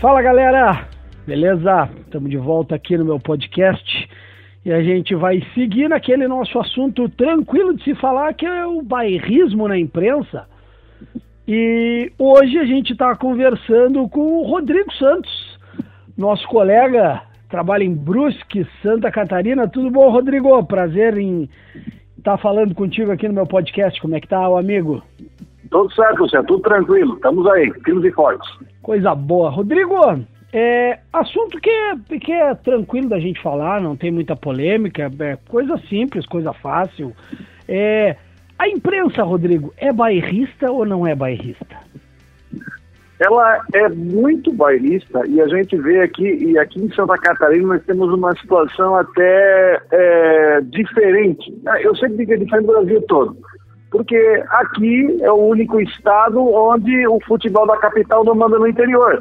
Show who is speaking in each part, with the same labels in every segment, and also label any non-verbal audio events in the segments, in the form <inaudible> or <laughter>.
Speaker 1: Fala galera, beleza? Estamos de volta aqui no meu podcast e a gente vai seguir naquele nosso assunto tranquilo de se falar que é o bairrismo na imprensa. E hoje a gente está conversando com o Rodrigo Santos, nosso colega, trabalha em Brusque, Santa Catarina. Tudo bom, Rodrigo? Prazer em estar tá falando contigo aqui no meu podcast. Como é que tá, amigo?
Speaker 2: Tudo certo, Luciano, tudo tranquilo. Estamos aí, firmes e fortes.
Speaker 1: Coisa boa. Rodrigo, é, assunto que é, que é tranquilo da gente falar, não tem muita polêmica, é coisa simples, coisa fácil. É, a imprensa, Rodrigo, é bairrista ou não é bairrista?
Speaker 2: Ela é muito bairrista e a gente vê aqui, e aqui em Santa Catarina nós temos uma situação até é, diferente. Eu sempre digo que é diferente do Brasil todo porque aqui é o único estado onde o futebol da capital não manda no interior.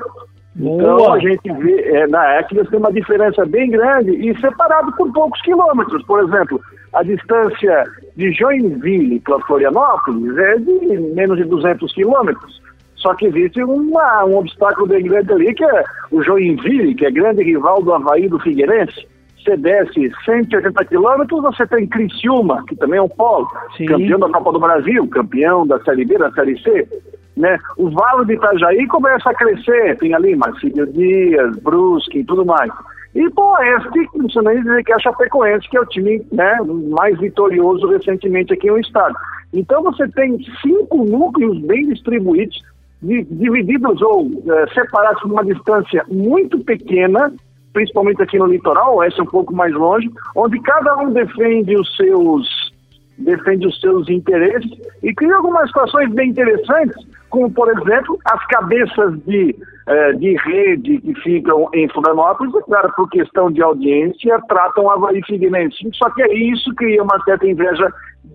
Speaker 2: Boa. Então a gente vê, é, na nós temos uma diferença bem grande e separado por poucos quilômetros. Por exemplo, a distância de Joinville para Florianópolis é de menos de 200 quilômetros. Só que existe uma, um obstáculo bem grande ali, que é o Joinville, que é grande rival do Havaí do Figueirense você desce 180 quilômetros, você tem Criciúma, que também é um polo, Sim. campeão da Copa do Brasil, campeão da Série B, da Série C. Né? O Vale de Itajaí começa a crescer, tem ali Marcílio Dias, Brusque e tudo mais. E Poeste, não precisa nem dizer que é a Chapecoense, que é o time né, mais vitorioso recentemente aqui no estado. Então você tem cinco núcleos bem distribuídos, divididos ou é, separados por uma distância muito pequena, principalmente aqui no litoral, oeste é um pouco mais longe, onde cada um defende os seus defende os seus interesses e cria algumas situações bem interessantes, como por exemplo as cabeças de, eh, de rede que ficam em Florianópolis, é claro, por questão de audiência, tratam Havaí Figueirense. Só que isso cria uma certa inveja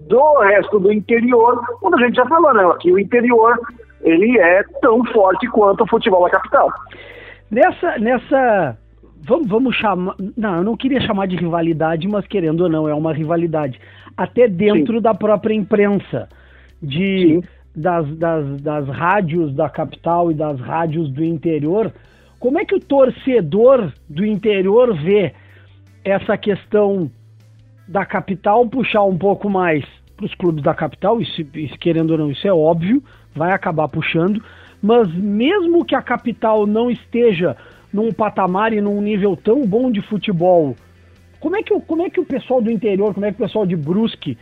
Speaker 2: do resto do interior, quando a gente já falou, né? Aqui o interior ele é tão forte quanto o futebol da capital.
Speaker 1: Nessa, nessa vamos, vamos chamar. Não, eu não queria chamar de rivalidade, mas querendo ou não, é uma rivalidade. Até dentro Sim. da própria imprensa. De, das, das, das rádios da capital e das rádios do interior. Como é que o torcedor do interior vê essa questão da capital puxar um pouco mais para os clubes da capital? Isso, isso, querendo ou não, isso é óbvio, vai acabar puxando. Mas mesmo que a capital não esteja num patamar e num nível tão bom de futebol. Como é que, como é que o pessoal do interior, como é que o pessoal de Brusque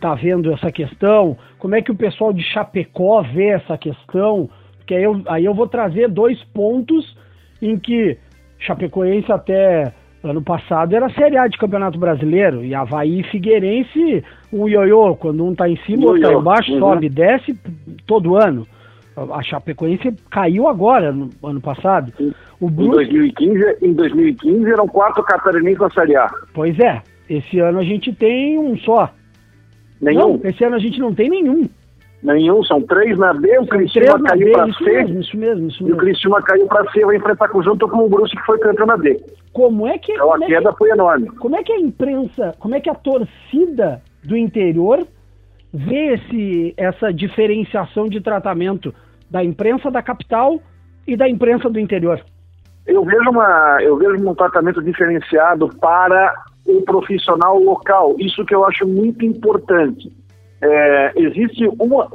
Speaker 1: tá vendo essa questão? Como é que o pessoal de Chapecó vê essa questão? Porque aí eu, aí eu vou trazer dois pontos em que Chapecoense até ano passado era Série A de Campeonato Brasileiro e Havaí e Figueirense, um ioiô, quando um tá em cima, outro tá embaixo, uhum. sobe, desce todo ano. A Chapecoense caiu agora, no ano passado.
Speaker 2: O Brusque... em, 2015, em 2015 eram quatro catarinenses na Série A.
Speaker 1: Pois é, esse ano a gente tem um só.
Speaker 2: Nenhum?
Speaker 1: Não, esse ano a gente não tem nenhum.
Speaker 2: Nenhum, são três na B, o Cristiano caiu para C.
Speaker 1: Mesmo, isso mesmo, isso mesmo.
Speaker 2: E o Cristiano caiu para C, vai enfrentar junto com o Brusque que foi campeão na B.
Speaker 1: Como é que...
Speaker 2: Então a
Speaker 1: é
Speaker 2: queda
Speaker 1: que,
Speaker 2: foi enorme.
Speaker 1: Como é que a imprensa, como é que a torcida do interior vê esse, essa diferenciação de tratamento da imprensa da capital e da imprensa do interior?
Speaker 2: Eu vejo, uma, eu vejo um tratamento diferenciado para o profissional local. Isso que eu acho muito importante. É, existe uma,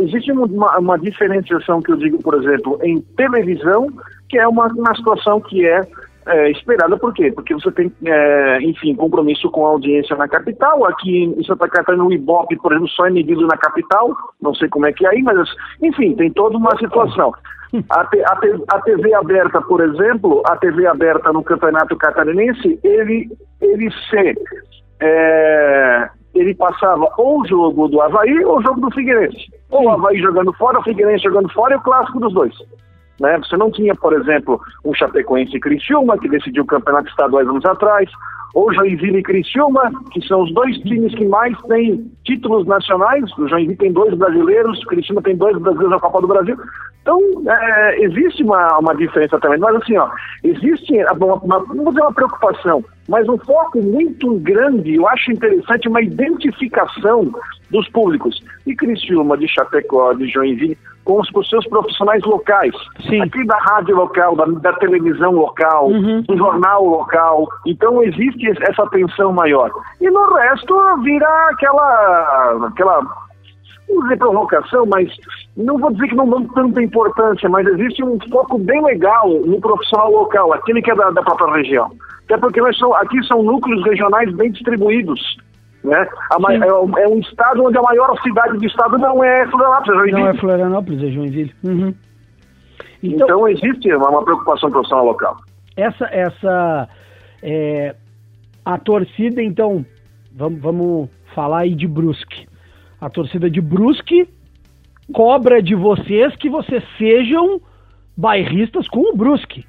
Speaker 2: existe uma, uma, diferenciação que eu digo, por exemplo, em televisão, que é uma, uma situação que é, é esperada. Por quê? Porque você tem, é, enfim, compromisso com a audiência na capital. Aqui em Santa Catarina, o Ibope, por exemplo, só é medido na capital. Não sei como é que é aí, mas, enfim, tem toda uma situação. A, a, a, TV aberta, por exemplo, a TV aberta no Campeonato Catarinense, ele, ele se é, ele passava ou o jogo do Havaí ou o jogo do Figueirense. Ou o Havaí jogando fora, o Figueirense jogando fora e o clássico dos dois. Né? Você não tinha, por exemplo, um Chapecoense e Criciúma, que decidiu o campeonato estadual anos atrás, ou Joinville e Criciúma, que são os dois times que mais têm títulos nacionais. O Joinville tem dois brasileiros, o Criciúma tem dois brasileiros na Copa do Brasil. Então, é, existe uma, uma diferença também. Mas, assim, ó, existe, uma, uma, não vou dizer uma preocupação, mas um foco muito grande, eu acho interessante, uma identificação dos públicos de Criciúma, de Chapecó, de Joinville, com os, com os seus profissionais locais.
Speaker 1: Sim.
Speaker 2: Aqui da rádio local, da, da televisão local,
Speaker 1: Uhum.
Speaker 2: do jornal local. Então existe es- essa tensão maior. E no resto vira aquela. aquela não dizer provocação, mas não vou dizer que não dão tanta importância, mas existe um foco bem legal no profissional local, aquele que é da, da própria região. Até porque nós são, aqui são núcleos regionais bem distribuídos. Né? A ma-
Speaker 1: Sim.
Speaker 2: é, um, é um estado onde a maior cidade do estado não é Florianópolis, é
Speaker 1: Não é. Florianópolis, é Joinville. Uhum. Então,
Speaker 2: Então existe uma, uma preocupação profissional local.
Speaker 1: essa, essa é, a torcida, então, vamos, vamos falar aí de Brusque. A torcida de Brusque cobra de vocês que vocês sejam bairristas com o Brusque.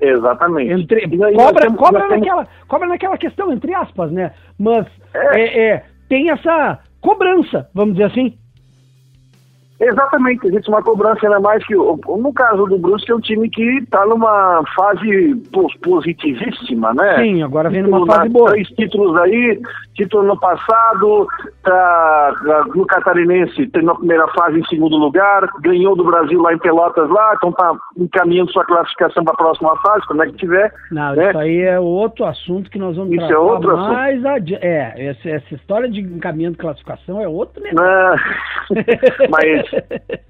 Speaker 2: Exatamente.
Speaker 1: Entre,
Speaker 2: aí
Speaker 1: cobra,
Speaker 2: temos-
Speaker 1: cobra,
Speaker 2: temos-
Speaker 1: naquela, cobra naquela questão, entre aspas, né? Mas
Speaker 2: É.
Speaker 1: é, é, tem essa cobrança, vamos dizer assim.
Speaker 2: Exatamente, existe uma cobrança ainda mais que, no caso do Brusque, é um time que está numa fase pos- positivíssima, né?
Speaker 1: Sim, agora vem numa fase boa.
Speaker 2: Três títulos aí, título no passado, tá, tá no Catarinense, tem na primeira fase em segundo lugar, ganhou do Brasil lá em Pelotas lá, então tá encaminhando sua classificação para a próxima fase, quando é que tiver.
Speaker 1: Não,
Speaker 2: né?
Speaker 1: isso aí é outro assunto que nós vamos
Speaker 2: Isso é
Speaker 1: tratar
Speaker 2: outro assunto.
Speaker 1: mais adiante. É, essa, essa história de encaminhando classificação é outro negócio.
Speaker 2: Né? <laughs> Mas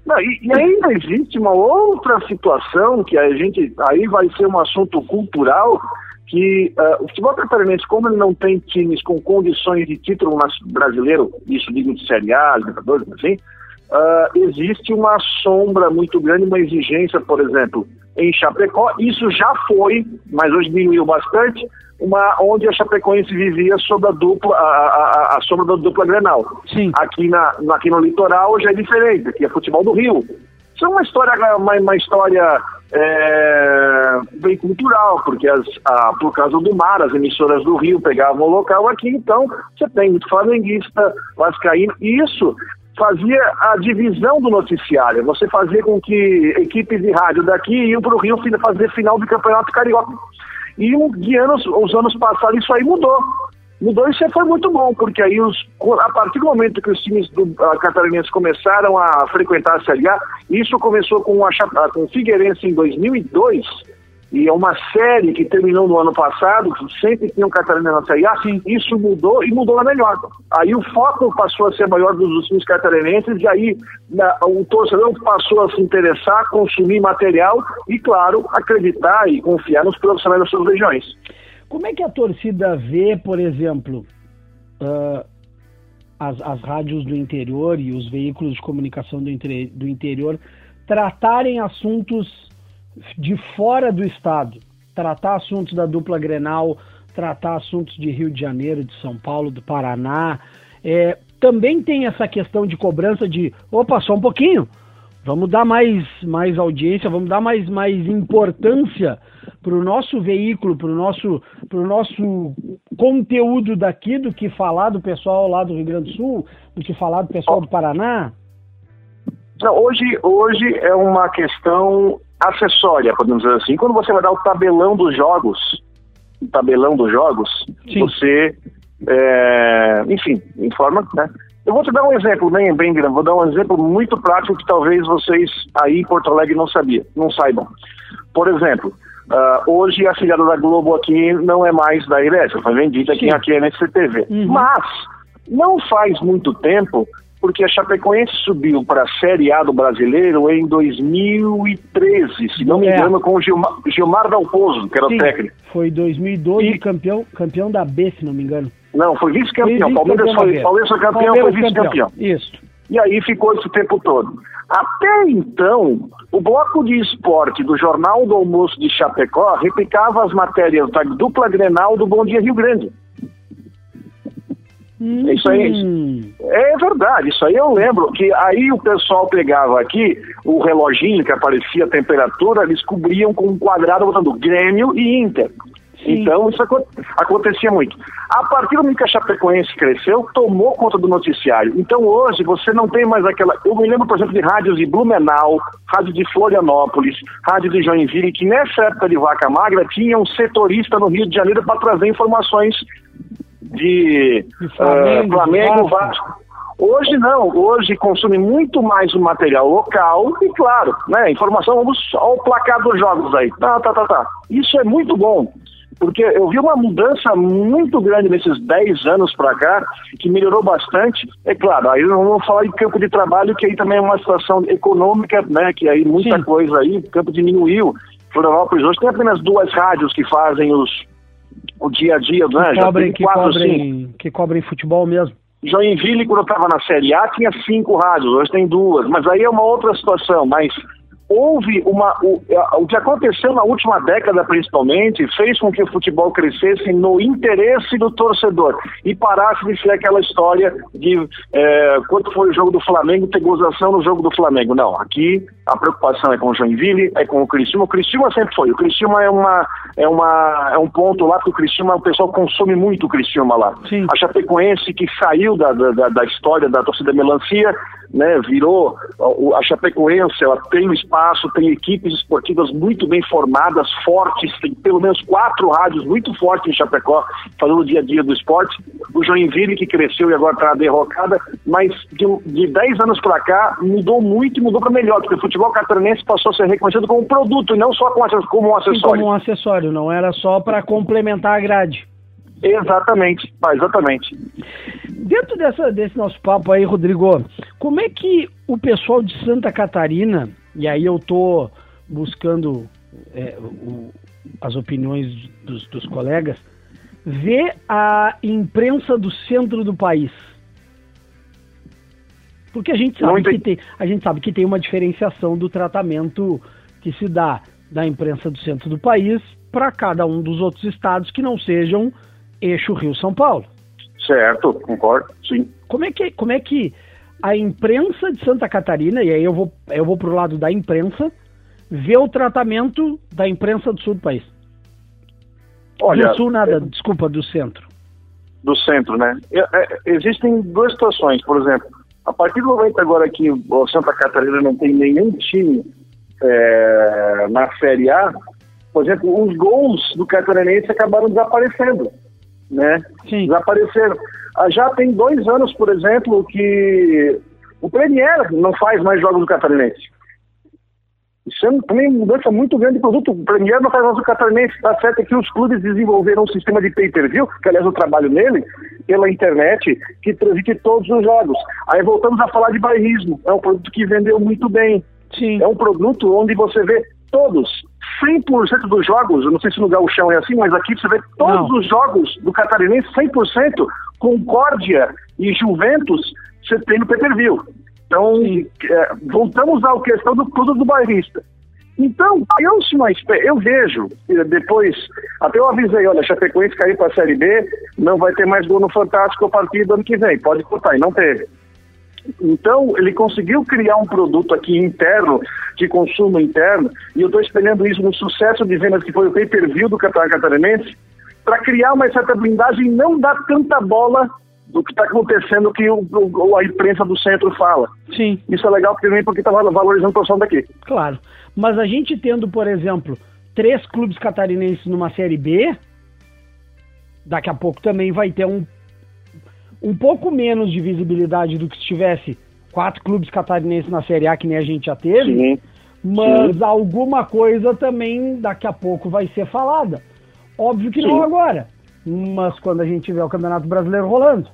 Speaker 2: não, e, e ainda existe uma outra situação que a gente aí vai ser um assunto cultural que ah, o futebol catarinense, como ele não tem times com condições de título brasileiro, isso digo de Série A, Libertadores, assim, ah, existe uma sombra muito grande, uma exigência, por exemplo, em Chapecó, isso já foi, mas hoje diminuiu bastante, uma, onde a Chapecoense vivia sob a dupla, a, a, a- sombra da dupla Grenal.
Speaker 1: Sim.
Speaker 2: Aqui, na, na- aqui no litoral já é diferente, aqui é futebol do Rio. Isso é uma história, uma, uma história é, bem cultural, porque as, a- por causa do mar, as emissoras do Rio pegavam o local aqui, então você tem muito flamenguista, vascaíno, e isso fazia a divisão do noticiário. Você fazia com que equipes de rádio daqui iam para o Rio fazer final do Campeonato Carioca. E de anos, os anos passados isso aí mudou. Mudou isso foi muito bom, porque aí os, a partir do momento que os times do ah, catarinense começaram a frequentar a Série A, isso começou com, a, com o Figueirense em 2002, e é uma série que terminou no ano passado, sempre tinha um catarinense na Série A, isso mudou e mudou a melhor. Aí o foco passou a ser maior dos times catarinenses, e aí na- o torcedor passou a se interessar, consumir material e, claro, acreditar e confiar nos profissionais das suas regiões.
Speaker 1: Como é que a torcida vê, por exemplo, ah, as, as rádios do interior e os veículos de comunicação do, inter- do interior tratarem assuntos de fora do estado? Tratar assuntos da dupla Grenal, tratar assuntos de Rio de Janeiro, de São Paulo, do Paraná. É, também tem essa questão de cobrança de, opa, só um pouquinho, vamos dar mais, mais audiência, vamos dar mais, mais importância para o nosso veículo, para o nosso, pro nosso conteúdo daqui do que falar do pessoal lá do Rio Grande do Sul, do que falar do pessoal do Paraná.
Speaker 2: Hoje, hoje é uma questão acessória, podemos dizer assim. Quando você vai dar o tabelão dos jogos, o tabelão dos jogos,
Speaker 1: Sim.
Speaker 2: você, é, enfim, informa, né? Eu vou te dar um exemplo bem, bem grande, vou dar um exemplo muito prático que talvez vocês aí em Porto Alegre não sabiam, não saibam. Por exemplo, ah, hoje a filiada da Globo aqui não é mais da IRES, foi vendida aqui, aqui é NCTV.
Speaker 1: Uhum.
Speaker 2: Mas não faz muito tempo, porque a Chapecoense subiu para a Série A do Brasileiro em 2013, se não me
Speaker 1: É.
Speaker 2: engano, com o Gilmar, Gilmar Dalpozo, que era
Speaker 1: Sim,
Speaker 2: o técnico.
Speaker 1: Foi 2012
Speaker 2: E-
Speaker 1: campeão, campeão da B, se não me engano.
Speaker 2: Não, foi vice-campeão. Palmeiras foi. Palmeiras foi campeão,
Speaker 1: Palmeiras
Speaker 2: foi vice-campeão.
Speaker 1: Isso.
Speaker 2: E aí ficou esse tempo todo. Até então, o bloco de esporte do Jornal do Almoço de Chapecó replicava as matérias da dupla Grenal do Bom Dia Rio Grande. Isso aí.
Speaker 1: Hum,
Speaker 2: É verdade, isso aí eu lembro, que aí o pessoal pegava aqui o reloginho que aparecia a temperatura, eles cobriam com um quadrado botando Grêmio e Inter.
Speaker 1: Sim.
Speaker 2: Então isso aco- acontecia muito. A partir do momento que a Chapecoense cresceu, tomou conta do noticiário. Então hoje você não tem mais aquela. Eu me lembro, por exemplo, de rádios de Blumenau, rádio de Florianópolis, rádio de Joinville, que nessa época de vaca magra tinha um setorista no Rio de Janeiro para trazer informações de
Speaker 1: Flamengo,
Speaker 2: ah, Flamengo
Speaker 1: Vasco.
Speaker 2: Hoje não, hoje consome muito mais o material local e, claro, né, informação, vamos ao placar dos jogos aí. Tá, tá, tá, tá. Isso é muito bom, porque eu vi uma mudança muito grande nesses 10 anos para cá, que melhorou bastante. É claro, aí não vamos falar de campo de trabalho, que aí também é uma situação econômica, né, que aí muita Sim. coisa aí, o campo diminuiu. Florianópolis hoje tem apenas duas rádios que fazem os, o dia a dia, né?
Speaker 1: Que cobrem, que, quatro, cobrem, que cobrem futebol mesmo.
Speaker 2: Joinville, quando eu estava na Série A, tinha cinco rádios, hoje tem duas, mas aí é uma outra situação, mas houve uma. O, o que aconteceu na última década, principalmente, fez com que o futebol crescesse no interesse do torcedor e parasse de ser aquela história de é, quando foi o jogo do Flamengo, ter gozação no jogo do Flamengo. Não, aqui a preocupação é com o Joinville, é com o Criciúma. O Criciúma sempre foi. O Criciúma é, uma, é, uma, é um ponto lá que o Criciúma, o pessoal consome muito o Criciúma lá. Sim. A Chapecoense, que saiu da, da, da história da torcida melancia, né, virou a Chapecoense, ela tem espaço, tem equipes esportivas muito bem formadas, fortes, tem pelo menos quatro rádios muito fortes em Chapecó, falando o dia a dia do esporte. O Joinville, que cresceu e agora está derrocada, mas de, de 10 anos para cá mudou muito e mudou para melhor, porque o futebol catarinense passou a ser reconhecido como um produto e não só como um acessório. Sim,
Speaker 1: como um acessório, não era só para complementar a grade.
Speaker 2: Exatamente, exatamente.
Speaker 1: Dentro dessa, desse nosso papo aí, Rodrigo, como é que o pessoal de Santa Catarina, e aí eu tô buscando é, o, as opiniões dos, dos colegas, vê a imprensa do centro do país? Porque a gente sabe que tem, a gente sabe que tem uma diferenciação do tratamento que se dá da imprensa do centro do país para cada um dos outros estados que não sejam eixo Rio-São Paulo.
Speaker 2: Certo, concordo, sim.
Speaker 1: Como é que, como é que a imprensa de Santa Catarina, e aí eu vou, eu vou pro lado da imprensa, vê o tratamento da imprensa do sul do país? Olha, do sul nada, é... desculpa, do centro.
Speaker 2: Do centro, né? É, é, existem duas situações, por exemplo, a partir do momento agora que o Santa Catarina não tem nenhum time é, na Série A, por exemplo, os gols do catarinense acabaram desaparecendo né? Sim. Desapareceram. Ah, já tem dois anos, por exemplo, que o Premier não faz mais jogos do Catarinense. Isso é também uma mudança muito grande de produto. O Premier mais do Catarinense. Está certo que os clubes desenvolveram um sistema de pay-per-view, que aliás eu trabalho nele, pela internet, que transmite todos os jogos. Aí voltamos a falar de bairrismo. É um produto que vendeu muito bem. Sim. É um produto onde você vê todos 100% dos jogos, eu não sei se no Gauchão é assim, mas aqui você vê todos não. os jogos do Catarinense, 100%, Concórdia e Juventus, você tem no pay-per-view. Então, é, voltamos à questão do produto do bairrista. Então, eu, eu vejo, depois, até eu avisei, olha, Chapecoense cair para a Série B, não vai ter mais gol no Fantástico a partir do ano que vem, pode contar, e não teve. Então, ele conseguiu criar um produto aqui interno, de consumo interno, e eu estou espelhando isso no sucesso de vendas que foi o pay-per-view do Campeonato Catarinense, para criar uma certa blindagem e não dar tanta bola do que está acontecendo que o, o, a imprensa do centro fala.
Speaker 1: Sim.
Speaker 2: Isso é legal também porque está valorizando a posição daqui.
Speaker 1: Claro. Mas a gente tendo, por exemplo, três clubes catarinenses numa Série B, daqui a pouco também vai ter um um pouco menos de visibilidade do que se tivesse quatro clubes catarinenses na Série A, que nem a gente já teve. Sim. Mas Sim. alguma coisa também daqui a pouco vai ser falada. Óbvio que Sim. não agora, mas quando a gente tiver o Campeonato Brasileiro rolando.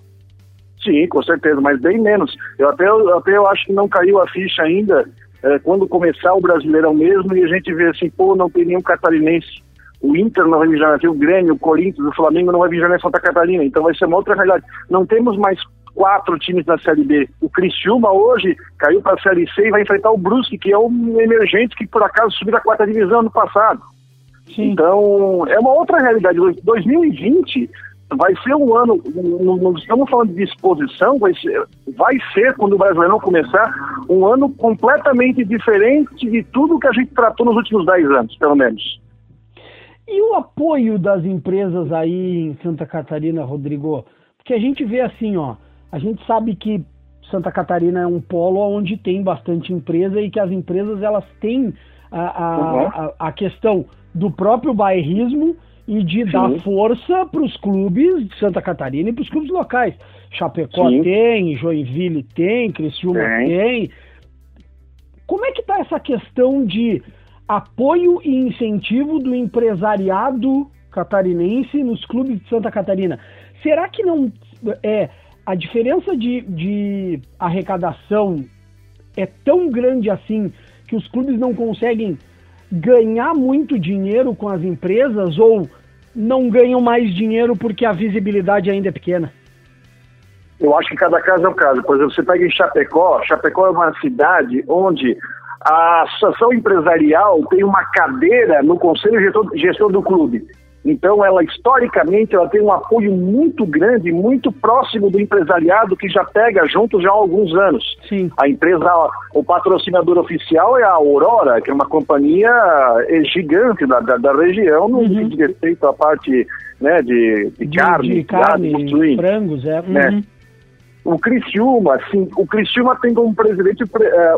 Speaker 2: Sim, com certeza, mas bem menos. Eu até, até eu acho que não caiu a ficha ainda é, quando começar o Brasileirão mesmo e a gente vê assim, pô, não tem nenhum catarinense o Inter não vai viajar, o Grêmio, o Corinthians, o Flamengo não vai viajar em Santa Catarina, então vai ser uma outra realidade. Não temos mais quatro times na Série B. O Criciúma hoje caiu para a Série C e vai enfrentar o Brusque, que é um emergente que por acaso subiu da quarta divisão no passado. Sim. Então, é uma outra realidade. 2020 vai ser um ano, não estamos falando de disposição, vai ser, vai ser, quando o Brasileirão começar, um ano completamente diferente de tudo que a gente tratou nos últimos 10 anos, pelo menos.
Speaker 1: E o apoio das empresas aí em Santa Catarina, Rodrigo? Porque a gente vê assim, ó, a gente sabe que Santa Catarina é um polo onde tem bastante empresa e que as empresas elas têm a, a, uhum. a, a questão do próprio bairrismo e de Sim. dar força para os clubes de Santa Catarina e para os clubes locais. Chapecó Sim. tem, Joinville tem, Criciúma tem. tem. Como é que está essa questão de apoio e incentivo do empresariado catarinense nos clubes de Santa Catarina? Será que não é a diferença de, de arrecadação é tão grande assim que os clubes não conseguem ganhar muito dinheiro com as empresas ou não ganham mais dinheiro porque a visibilidade ainda é pequena?
Speaker 2: Eu acho que cada caso é um caso. Por exemplo, você pega em Chapecó, Chapecó é uma cidade onde a associação empresarial tem uma cadeira no conselho gestor, gestor do clube. Então, ela historicamente ela tem um apoio muito grande, muito próximo do empresariado que já pega junto já há alguns anos.
Speaker 1: Sim.
Speaker 2: A empresa, o patrocinador oficial é a Aurora, que é uma companhia é, gigante da, da, da região, no uhum. que diz respeito à parte né, de, de, de carne,
Speaker 1: de carne, de frangos, é.
Speaker 2: Né? Uhum. O Criciúma, sim, o Criciúma tem como presidente uh,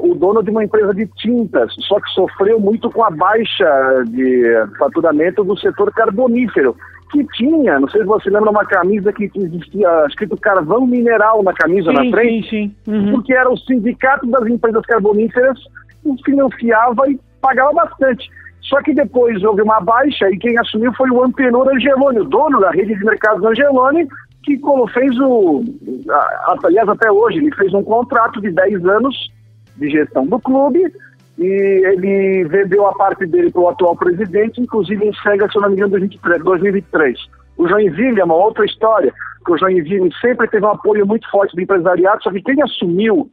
Speaker 2: o dono de uma empresa de tintas, só que sofreu muito com a baixa de faturamento do setor carbonífero, que tinha, não sei se você lembra, uma camisa que existia escrito carvão mineral na camisa
Speaker 1: sim,
Speaker 2: na frente,
Speaker 1: sim, sim. Uhum.
Speaker 2: porque era o sindicato das empresas carboníferas que financiava e pagava bastante. Só que depois houve uma baixa e quem assumiu foi o Antenor Angeloni, o dono da rede de mercados Angeloni, que fez o. Aliás, até hoje, ele fez um contrato de 10 anos de gestão do clube e ele vendeu a parte dele para o atual presidente, inclusive encerra, se não me engano, 2023, 2023. O Joinville é uma outra história, que o Joinville sempre teve um apoio muito forte do empresariado, só que quem assumiu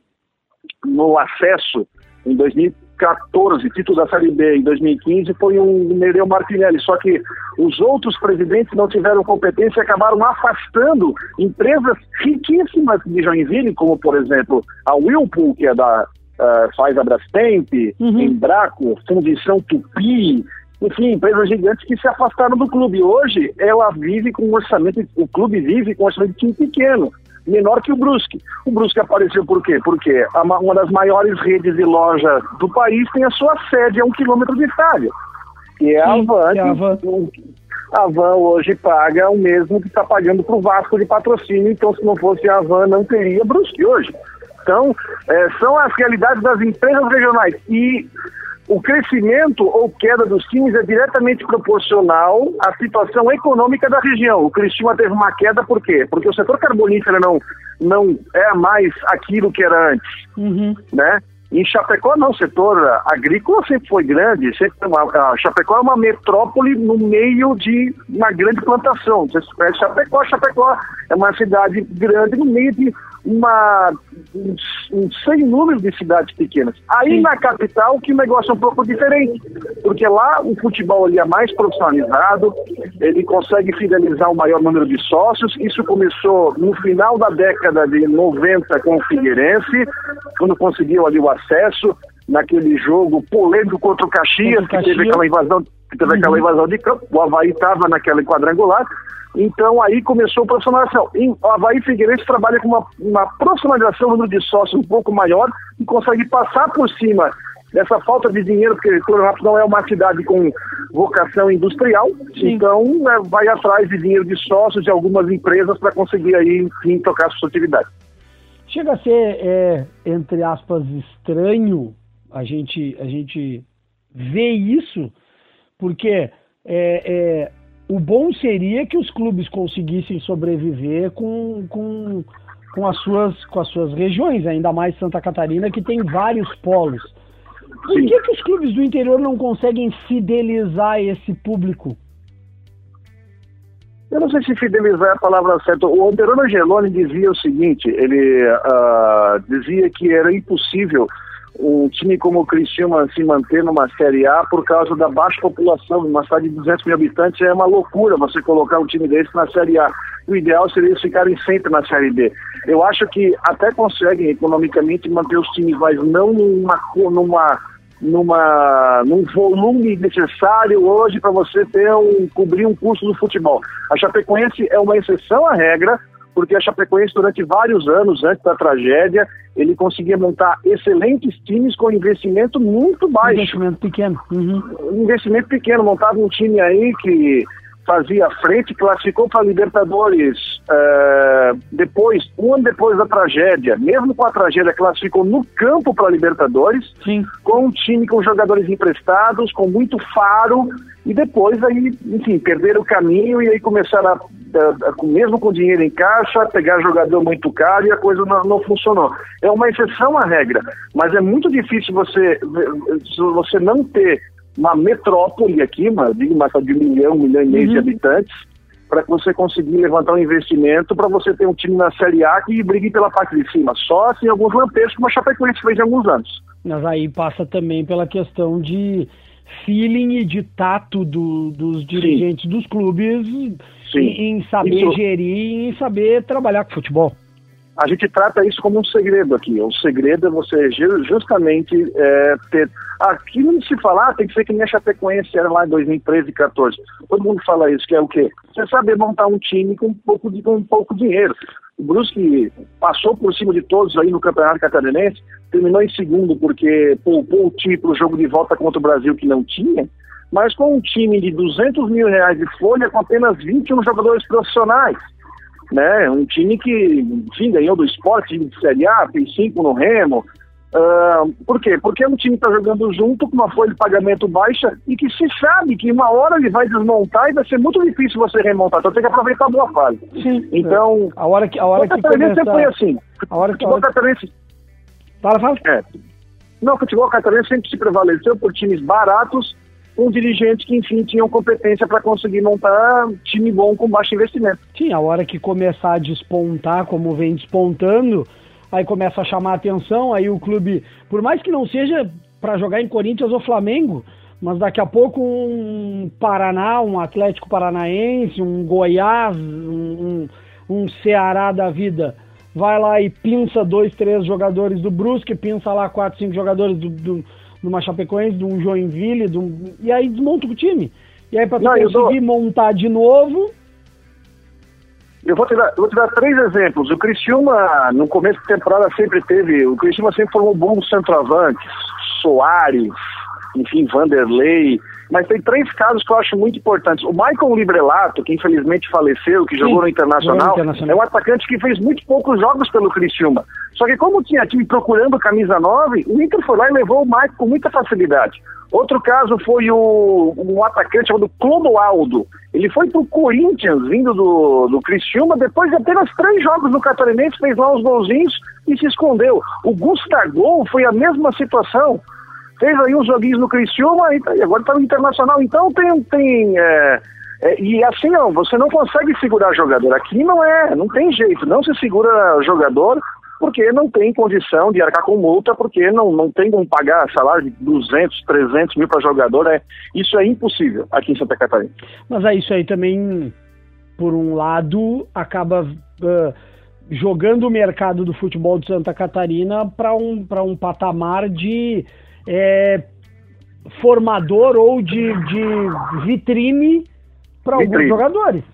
Speaker 2: no acesso em 2000, 2014, título da Série B, em 2015, foi um Nereu Martinelli. Só que os outros presidentes não tiveram competência e acabaram afastando empresas riquíssimas de Joinville, como, por exemplo, a Whirlpool, que é da uh, faz a Brastemp, uhum. Embraco, Fundição Tupi, enfim, empresas gigantes que se afastaram do clube. Hoje, ela vive com um orçamento, o clube vive com um orçamento de time pequeno menor que o Brusque. O Brusque apareceu por quê? Porque uma das maiores redes de loja do país tem a sua sede a um quilômetro de estádio. E é a Van. a Van. A Van hoje paga o mesmo que está pagando para o Vasco de patrocínio, então se não fosse a Van não teria Brusque hoje. Então, é, são as realidades das empresas regionais. E o crescimento ou queda dos times é diretamente proporcional à situação econômica da região. O Cristina teve uma queda por quê? Porque o setor carbonífero não, não é mais aquilo que era antes,
Speaker 1: uhum.
Speaker 2: né? Em Chapecó, não, o setor agrícola sempre foi grande. Sempre uma, a Chapecó é uma metrópole no meio de uma grande plantação. Você conhece Chapecó, Chapecó é uma cidade grande no meio de uma, um, um sem número de cidades pequenas. Aí na capital que o negócio é um pouco diferente, porque lá o futebol ele é mais profissionalizado, ele consegue fidelizar o maior número de sócios. Isso começou no final da década de 90 com o Figueirense, quando conseguiu ali o acesso naquele jogo polêmico contra o Caxias, que teve aquela invasão, teve uhum. aquela invasão de campo. O Havaí estava naquela quadrangular então aí começou a profissionalização. o Havaí Figueirense trabalha com uma, uma profissionalização, número de sócios um pouco maior e consegue passar por cima dessa falta de dinheiro, porque Florianópolis não é uma cidade com vocação industrial, Sim. então né, vai atrás de dinheiro de sócios de algumas empresas para conseguir aí, enfim, tocar sua atividade.
Speaker 1: Chega a ser, é, entre aspas, estranho a gente, a gente ver isso, porque é, é, o bom seria que os clubes conseguissem sobreviver com, com, com, as suas, com as suas regiões, ainda mais Santa Catarina, que tem vários polos. Por que, que os clubes do interior não conseguem fidelizar esse público?
Speaker 2: Eu não sei se fidelizar é a palavra certa. O Anderano Angeloni dizia o seguinte: ele uh, dizia que era impossível um time como o Criciúma se manter numa Série A por causa da baixa população. Uma cidade de 200 mil habitantes é uma loucura você colocar um time desse na Série A. O ideal seria eles ficarem sempre na Série B. Eu acho que até conseguem economicamente manter os times, mas não numa, numa, numa, num volume necessário hoje para você ter um, cobrir um custo do futebol. A Chapecoense é uma exceção à regra, porque a Chapecoense, durante vários anos, antes da tragédia, ele conseguia montar excelentes times com investimento muito baixo.
Speaker 1: Investimento pequeno. Uhum.
Speaker 2: Investimento pequeno. Montava um time aí que fazia frente, classificou para a Libertadores uh, depois, um ano depois da tragédia, mesmo com a tragédia, classificou no campo para a Libertadores,
Speaker 1: Sim.
Speaker 2: com um time com jogadores emprestados, com muito faro, e depois aí, enfim, perderam o caminho e aí começaram a, a, a, mesmo com dinheiro em caixa, pegar jogador muito caro e a coisa não, não funcionou. É uma exceção à regra, mas é muito difícil você, você não ter uma metrópole aqui, uma, digo, uma de um milhão, um milhão e meio uhum. de habitantes, para que você conseguir levantar um investimento para você ter um time na Série A que brigue pela parte de cima. Só assim alguns lampejos, como a Chapecoense fez em alguns anos.
Speaker 1: Mas aí passa também pela questão de feeling e de tato do, dos dirigentes Sim. dos clubes. Em, em saber Isso. gerir e em saber trabalhar com futebol
Speaker 2: a gente trata isso como um segredo aqui. O segredo é você justamente é, ter. Aqui não se falar, ah, tem que ser que nem a Chapecoense era lá em 2013 e 14. Todo mundo fala isso, que é o quê? Você saber montar um time com um pouco de com um pouco dinheiro. O Brusque passou por cima de todos aí no Campeonato Catarinense, terminou em segundo porque poupou o time para o jogo de volta contra o Brasil que não tinha, mas com um time de 200 mil reais de folha com apenas 21 jogadores profissionais né? Um time que, enfim, ganhou do esporte de Série A, tem cinco no Remo. Uh, por quê? Porque é um time que está jogando junto com uma folha de pagamento baixa e que se sabe que uma hora ele vai desmontar e vai ser muito difícil você remontar. Então tem que aproveitar a boa fase.
Speaker 1: Sim.
Speaker 2: Então,
Speaker 1: a hora que a hora que
Speaker 2: começa... sempre foi assim.
Speaker 1: A hora que futebol hora... catarinense. Fala, fala.
Speaker 2: É. Não, o futebol catarinense sempre se prevaleceu por times baratos com dirigentes que, enfim, tinham competência para conseguir montar time bom com baixo investimento.
Speaker 1: Sim, a hora que começar a despontar, como vem despontando, aí começa a chamar a atenção, aí o clube, por mais que não seja para jogar em Corinthians ou Flamengo, mas daqui a pouco um Paraná, um Atlético Paranaense, um Goiás, um, um, Ceará da vida, vai lá e pinça dois, três jogadores do Brusque, pinça lá quatro, cinco jogadores do, do de uma Chapecoense, de um Joinville, de um... e aí desmonta o time. E aí para tu Não, conseguir dou... montar de novo...
Speaker 2: Eu vou, te dar, vou te dar três exemplos. O Criciúma, no começo da temporada, sempre teve... O Criciúma sempre formou bons centroavantes. Soares, enfim, Vanderlei mas tem três casos que eu acho muito importantes. O Michael Librelato, que infelizmente faleceu, que Sim, jogou no Internacional, Internacional, é um atacante que fez muito poucos jogos pelo Criciúma. Só que como tinha time procurando camisa 9, o Inter foi lá e levou o Michael com muita facilidade. Outro caso foi o, um atacante chamado Clodoaldo. Ele foi pro Corinthians, vindo do, do Criciúma, depois de apenas três jogos no Catarinense, fez lá uns golzinhos e se escondeu. O Gustavo foi a mesma situação fez aí uns joguinhos no Criciúma e, agora está no Internacional. Então tem. tem é, é, e assim, ó, você não consegue segurar jogador. Aqui não é, não tem jeito, não se segura jogador porque não tem condição de arcar com multa, porque não, não tem como pagar salário de 200, 300 mil para jogador. É, isso é impossível aqui em Santa Catarina.
Speaker 1: Mas é isso aí também, por um lado, acaba uh, jogando o mercado do futebol de Santa Catarina para um, um patamar de é, formador ou de, de vitrine para alguns jogadores.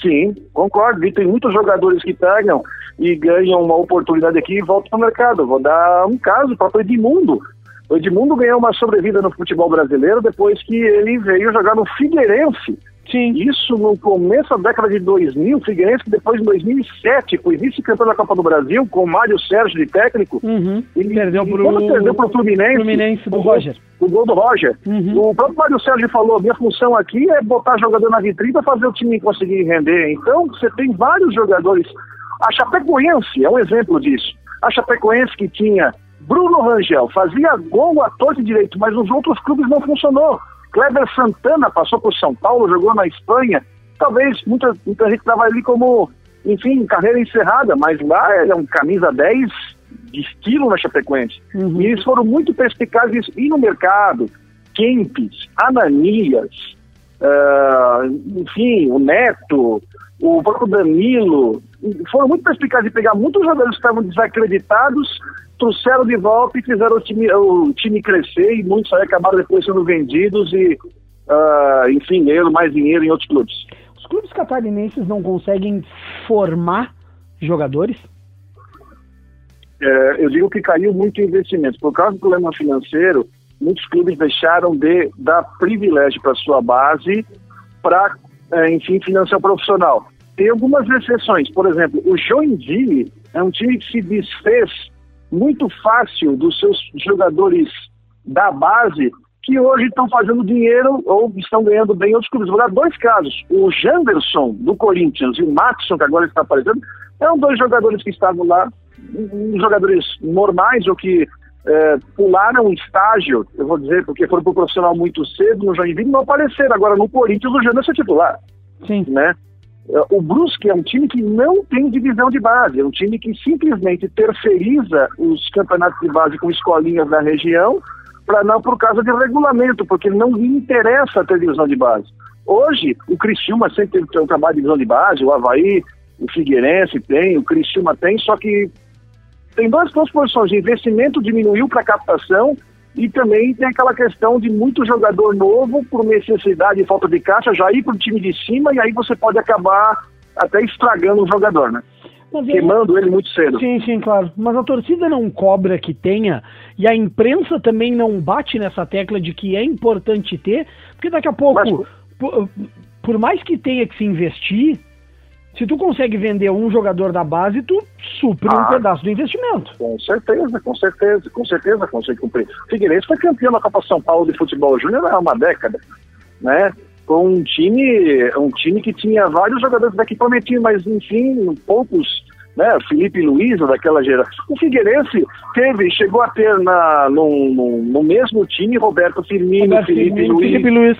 Speaker 2: Sim, concordo. E tem muitos jogadores que pegam e ganham uma oportunidade aqui e voltam para o mercado. Vou dar um caso, o próprio Edmundo. O Edmundo ganhou uma sobrevida no futebol brasileiro depois que ele veio jogar no Figueirense
Speaker 1: Sim.
Speaker 2: Isso no começo da década de 2000, Figueirense que depois em 2007 foi vice-campeão da Copa do Brasil com o Mário Sérgio de técnico.
Speaker 1: Uhum. Ele perdeu para
Speaker 2: o perdeu pro Fluminense,
Speaker 1: Fluminense do o Roger.
Speaker 2: O gol do Roger. Uhum. O próprio Mário Sérgio falou, minha função aqui é botar jogador na vitrine para fazer o time conseguir render. Então, você tem vários jogadores. A Chapecoense é um exemplo disso. A Chapecoense que tinha Bruno Rangel, fazia gol a torto e direito, mas nos outros clubes não funcionou. Kleber Santana passou por São Paulo, jogou na Espanha. Talvez muita, muita gente estava ali como, enfim, carreira encerrada, mas lá ele é um camisa 10 de estilo na Chapecoense. Uhum. E eles foram muito perspicazes e no mercado. Kempis, Ananias, uh, enfim, o Neto, o próprio Danilo, foram muito perspicazes de pegar muitos jogadores que estavam desacreditados trouxeram de volta e fizeram o time, o time crescer e muitos aí acabaram depois sendo vendidos e, uh, enfim, ganhando mais dinheiro em outros clubes.
Speaker 1: Os clubes catarinenses não conseguem formar jogadores?
Speaker 2: É, eu digo que caiu muito investimento. Por causa do problema financeiro, muitos clubes deixaram de dar privilégio para sua base para é, enfim, financeiro profissional. Tem algumas exceções, por exemplo, o Joinville é um time que se desfez muito fácil dos seus jogadores da base que hoje estão fazendo dinheiro ou estão ganhando bem outros clubes. Vou dar dois casos. O Janderson, do Corinthians, e o Matson, que agora está aparecendo, são dois jogadores que estavam lá, jogadores normais ou que é, pularam um estágio, eu vou dizer, porque foram para o profissional muito cedo no Joinville, não apareceram. Agora, no Corinthians, o Janderson é titular.
Speaker 1: Sim.
Speaker 2: Né? É, o Brusque é um time que não tem divisão de base, é um time que simplesmente terceiriza os campeonatos de base com escolinhas da região, para não por causa de regulamento, porque não lhe interessa ter divisão de base. Hoje, o Criciúma sempre tem um trabalho de divisão de base, o Havaí, o Figueirense tem, o Criciúma tem, só que tem duas posições, de investimento diminuiu para captação e também tem aquela questão de muito jogador novo, por necessidade e falta de caixa, já ir para o time de cima e aí você pode acabar até estragando o jogador, né? Mas Queimando ele muito cedo.
Speaker 1: Sim, sim, claro. Mas a torcida não cobra que tenha, e a imprensa também não bate nessa tecla de que é importante ter, porque daqui a pouco, Mas... por, por mais que tenha que se investir, se tu consegue vender um jogador da base, tu supre ah, um pedaço do investimento.
Speaker 2: Com certeza, com certeza, com certeza consegue cumprir. O Figueirense foi campeão da Copa São Paulo de Futebol Júnior há uma década, né? Com um time, um time que tinha vários jogadores daqui prometiam, mas enfim, poucos, né? Felipe Luiz, daquela geração. O Figueirense teve, chegou a ter na, no, no, no mesmo time Roberto Firmino, Roberto Felipe Firmino, Luiz. Felipe Luiz.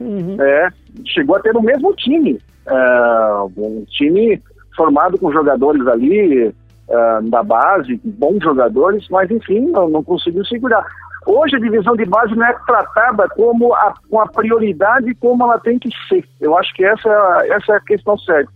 Speaker 2: Uhum. É, chegou a ter no mesmo time. Uh, um time formado com jogadores ali uh, da base, bons jogadores, mas enfim, não, não conseguiu segurar. Hoje a divisão de base não é tratada como a, com a prioridade como ela tem que ser. Eu acho que essa, essa é a questão certa.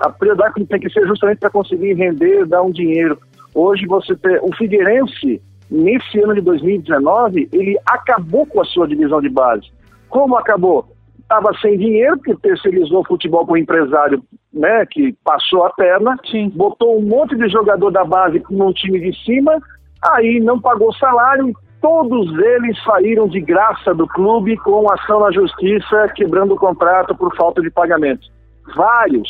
Speaker 2: A prioridade tem que ser justamente para conseguir render, dar um dinheiro. Hoje você tem o Figueirense nesse ano de 2019 ele acabou com a sua divisão de base. Como acabou? Estava sem dinheiro, porque terceirizou o futebol com o empresário né, que passou a perna,
Speaker 1: Sim.
Speaker 2: botou um monte de jogador da base no time de cima, aí não pagou salário e todos eles saíram de graça do clube com ação na justiça, quebrando o contrato por falta de pagamento. Vários,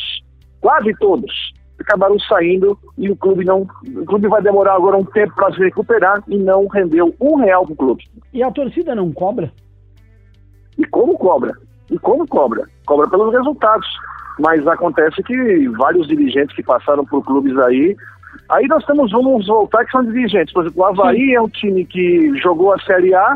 Speaker 2: quase todos, acabaram saindo e o clube não. O clube vai demorar agora um tempo para se recuperar e não rendeu um real para o clube.
Speaker 1: E a torcida não cobra?
Speaker 2: E como cobra? E como cobra? Cobra pelos resultados. Mas acontece que vários dirigentes que passaram por clubes aí. Aí nós temos, vamos voltar, que são dirigentes. Por exemplo, o Havaí Sim. é um time que jogou a Série A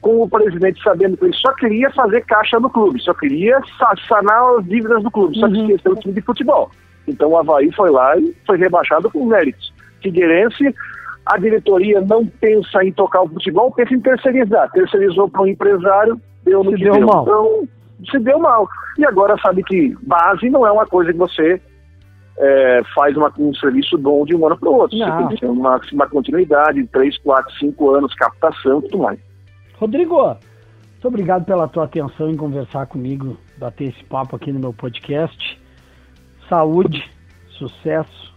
Speaker 2: com o presidente sabendo que ele só queria fazer caixa no clube, só queria sanar as dívidas do clube, só que uhum. esqueceu o time de futebol. Então o Havaí foi lá e foi rebaixado com méritos. Figueirense, a diretoria não pensa em tocar o futebol, pensa em terceirizar. Terceirizou para um empresário, deu no Se que deu. Mal. Então, se deu mal. E agora sabe que base não é uma coisa que você é, faz uma, um serviço bom de um ano para o outro. Não. Você tem que ter uma, uma continuidade de 3, 4, 5 anos, captação e tudo mais.
Speaker 1: Rodrigo, muito obrigado pela tua atenção em conversar comigo, bater esse papo aqui no meu podcast. Saúde, sucesso.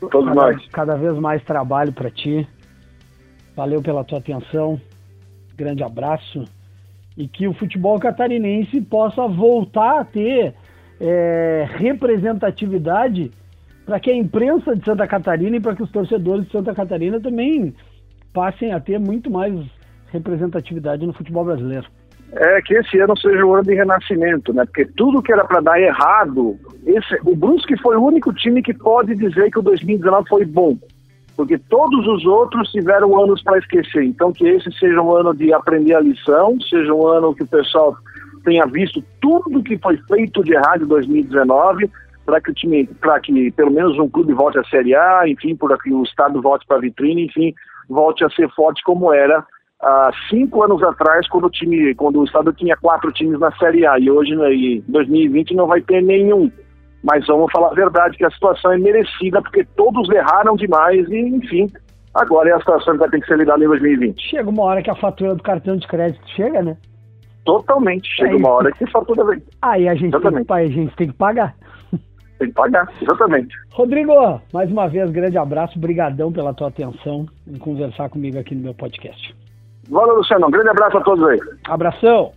Speaker 2: Todos cada, nós.
Speaker 1: Cada vez mais trabalho para ti. Valeu pela tua atenção. Grande abraço e que o futebol catarinense possa voltar a ter é, representatividade para que a imprensa de Santa Catarina e para que os torcedores de Santa Catarina também passem a ter muito mais representatividade no futebol brasileiro.
Speaker 2: É que esse ano seja o ano de renascimento, né? Porque tudo que era para dar errado, esse, o Brusque foi o único time que pode dizer que o 2019 foi bom porque todos os outros tiveram anos para esquecer. Então, que esse seja um ano de aprender a lição, seja um ano que o pessoal tenha visto tudo que foi feito de errado em 2019, para que o time, para que pelo menos um clube volte à Série A, enfim, para que o estado volte para a vitrine, enfim, volte a ser forte como era há cinco anos atrás, quando o time, quando o estado tinha quatro times na Série A, e hoje, né, em 2020, não vai ter nenhum. Mas vamos falar a verdade, que a situação é merecida, porque todos erraram demais e, enfim, agora é a situação que vai ter que ser lidada em 2020.
Speaker 1: Chega uma hora que a fatura do cartão de crédito chega, né?
Speaker 2: Totalmente. Chega uma hora que a fatura vem.
Speaker 1: Aí a gente, tem que, a gente tem que pagar. <laughs>
Speaker 2: Tem que pagar, exatamente.
Speaker 1: Rodrigo, mais uma vez, grande abraço, brigadão pela tua atenção em conversar comigo aqui no meu podcast.
Speaker 2: Valeu, Luciano. Um grande abraço a todos aí.
Speaker 1: Abração.